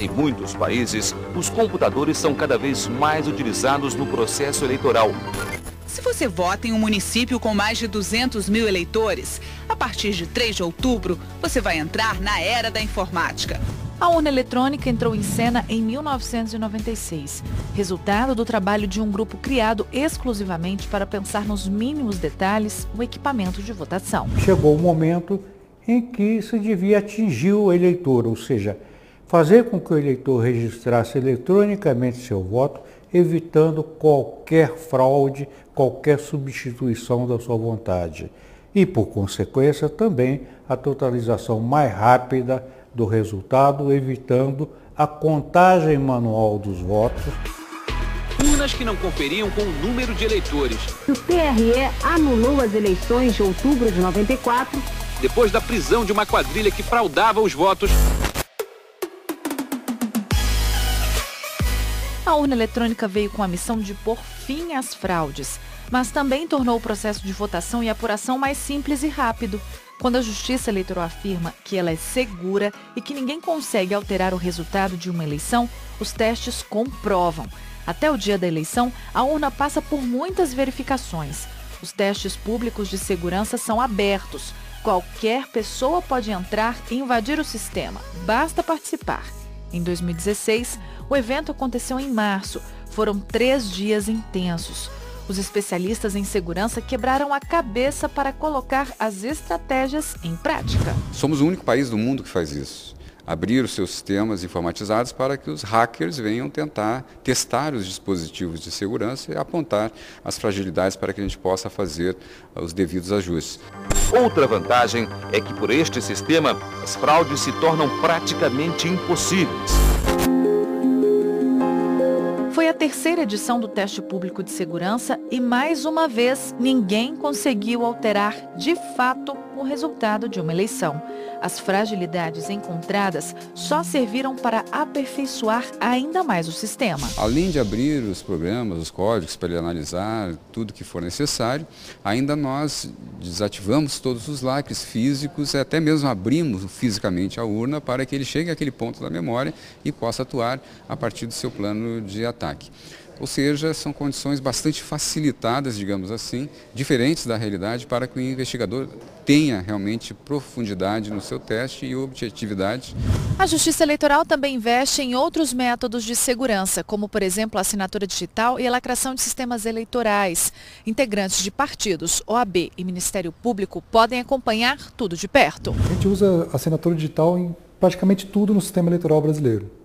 Em muitos países, os computadores são cada vez mais utilizados no processo eleitoral. Se você vota em um município com mais de 200 mil eleitores, a partir de 3 de outubro, você vai entrar na era da informática. A urna eletrônica entrou em cena em 1996, resultado do trabalho de um grupo criado exclusivamente para pensar nos mínimos detalhes o equipamento de votação. Chegou o momento em que se devia atingir o eleitor, ou seja, fazer com que o eleitor registrasse eletronicamente seu voto, evitando qualquer fraude, qualquer substituição da sua vontade. E, por consequência, também a totalização mais rápida do resultado, evitando a contagem manual dos votos. Urnas que não conferiam com o número de eleitores. O TRE anulou as eleições de outubro de 94. Depois da prisão de uma quadrilha que fraudava os votos A urna eletrônica veio com a missão de pôr fim às fraudes, mas também tornou o processo de votação e apuração mais simples e rápido. Quando a Justiça Eleitoral afirma que ela é segura e que ninguém consegue alterar o resultado de uma eleição, os testes comprovam. Até o dia da eleição, a urna passa por muitas verificações. Os testes públicos de segurança são abertos. Qualquer pessoa pode entrar e invadir o sistema. Basta participar. Em 2016, o evento aconteceu em março. Foram três dias intensos. Os especialistas em segurança quebraram a cabeça para colocar as estratégias em prática. Somos o único país do mundo que faz isso. Abrir os seus sistemas informatizados para que os hackers venham tentar testar os dispositivos de segurança e apontar as fragilidades para que a gente possa fazer os devidos ajustes. Outra vantagem é que por este sistema as fraudes se tornam praticamente impossíveis. Terceira edição do teste público de segurança e, mais uma vez, ninguém conseguiu alterar de fato o resultado de uma eleição. As fragilidades encontradas só serviram para aperfeiçoar ainda mais o sistema. Além de abrir os programas, os códigos para ele analisar tudo que for necessário, ainda nós desativamos todos os lacres físicos e até mesmo abrimos fisicamente a urna para que ele chegue àquele ponto da memória e possa atuar a partir do seu plano de ataque. Ou seja, são condições bastante facilitadas, digamos assim, diferentes da realidade, para que o investigador tenha realmente profundidade no seu teste e objetividade. A Justiça Eleitoral também investe em outros métodos de segurança, como, por exemplo, a assinatura digital e a lacração de sistemas eleitorais. Integrantes de partidos, OAB e Ministério Público podem acompanhar tudo de perto. A gente usa a assinatura digital em praticamente tudo no sistema eleitoral brasileiro.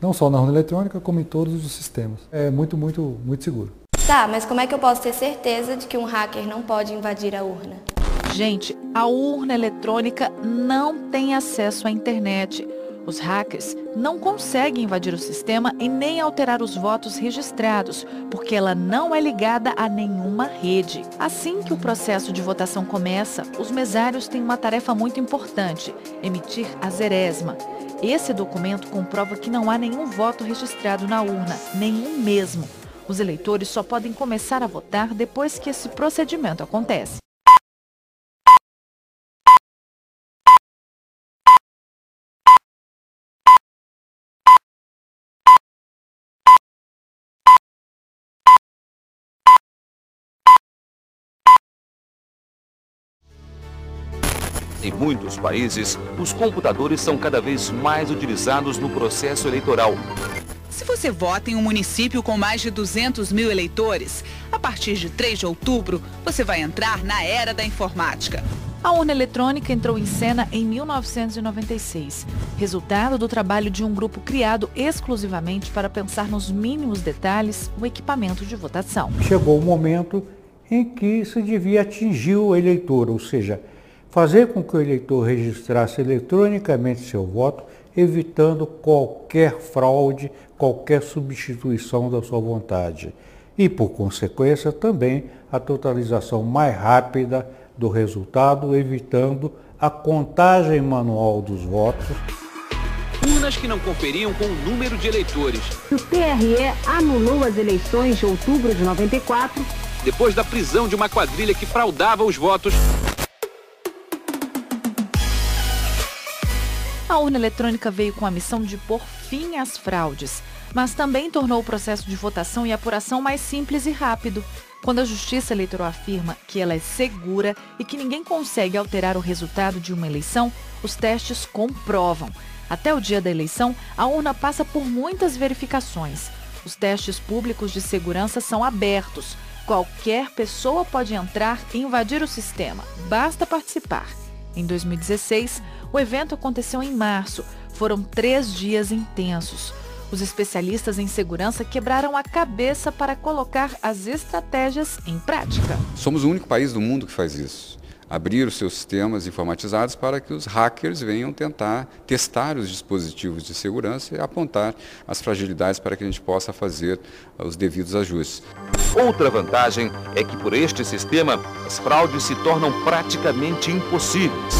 Não só na urna eletrônica, como em todos os sistemas. É muito, muito, muito seguro. Tá, mas como é que eu posso ter certeza de que um hacker não pode invadir a urna? Gente, a urna eletrônica não tem acesso à internet. Os hackers não conseguem invadir o sistema e nem alterar os votos registrados, porque ela não é ligada a nenhuma rede. Assim que o processo de votação começa, os mesários têm uma tarefa muito importante: emitir a zeresma. Esse documento comprova que não há nenhum voto registrado na urna, nenhum mesmo. Os eleitores só podem começar a votar depois que esse procedimento acontece. Em muitos países, os computadores são cada vez mais utilizados no processo eleitoral. Se você vota em um município com mais de 200 mil eleitores, a partir de 3 de outubro, você vai entrar na era da informática. A urna eletrônica entrou em cena em 1996, resultado do trabalho de um grupo criado exclusivamente para pensar nos mínimos detalhes o equipamento de votação. Chegou o momento em que se devia atingir o eleitor, ou seja, fazer com que o eleitor registrasse eletronicamente seu voto, evitando qualquer fraude, qualquer substituição da sua vontade. E, por consequência, também a totalização mais rápida do resultado, evitando a contagem manual dos votos. Urnas que não conferiam com o número de eleitores. O TRE anulou as eleições de outubro de 94. Depois da prisão de uma quadrilha que fraudava os votos A urna eletrônica veio com a missão de pôr fim às fraudes, mas também tornou o processo de votação e apuração mais simples e rápido. Quando a Justiça Eleitoral afirma que ela é segura e que ninguém consegue alterar o resultado de uma eleição, os testes comprovam. Até o dia da eleição, a urna passa por muitas verificações. Os testes públicos de segurança são abertos. Qualquer pessoa pode entrar e invadir o sistema. Basta participar. Em 2016, o evento aconteceu em março. Foram três dias intensos. Os especialistas em segurança quebraram a cabeça para colocar as estratégias em prática. Somos o único país do mundo que faz isso. Abrir os seus sistemas informatizados para que os hackers venham tentar testar os dispositivos de segurança e apontar as fragilidades para que a gente possa fazer os devidos ajustes. Outra vantagem é que por este sistema as fraudes se tornam praticamente impossíveis.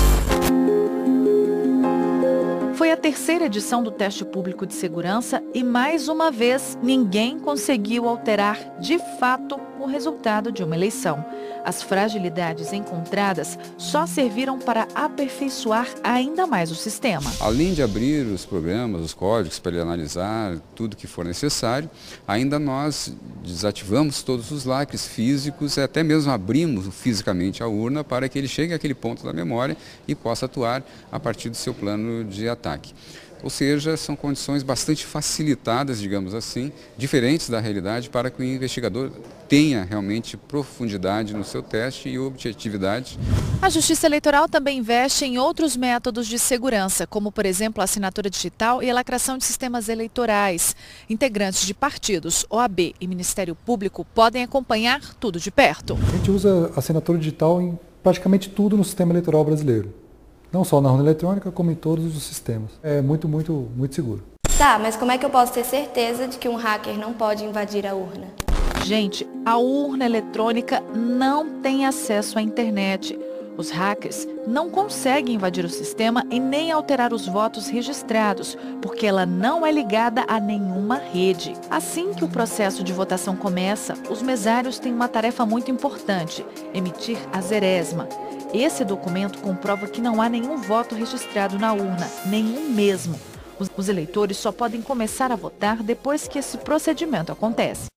Terceira edição do teste público de segurança e, mais uma vez, ninguém conseguiu alterar de fato o resultado de uma eleição. As fragilidades encontradas só serviram para aperfeiçoar ainda mais o sistema. Além de abrir os programas, os códigos para ele analisar tudo que for necessário, ainda nós desativamos todos os lacres físicos e até mesmo abrimos fisicamente a urna para que ele chegue àquele ponto da memória e possa atuar a partir do seu plano de ataque. Ou seja, são condições bastante facilitadas, digamos assim, diferentes da realidade para que o investigador tenha realmente profundidade no seu teste e objetividade. A Justiça Eleitoral também investe em outros métodos de segurança, como, por exemplo, a assinatura digital e a lacração de sistemas eleitorais. Integrantes de partidos, OAB e Ministério Público podem acompanhar tudo de perto. A gente usa assinatura digital em praticamente tudo no sistema eleitoral brasileiro. Não só na urna eletrônica, como em todos os sistemas. É muito, muito, muito seguro. Tá, mas como é que eu posso ter certeza de que um hacker não pode invadir a urna? Gente, a urna eletrônica não tem acesso à internet. Os hackers não conseguem invadir o sistema e nem alterar os votos registrados, porque ela não é ligada a nenhuma rede. Assim que o processo de votação começa, os mesários têm uma tarefa muito importante: emitir a zeresma. Esse documento comprova que não há nenhum voto registrado na urna, nenhum mesmo. Os eleitores só podem começar a votar depois que esse procedimento acontece.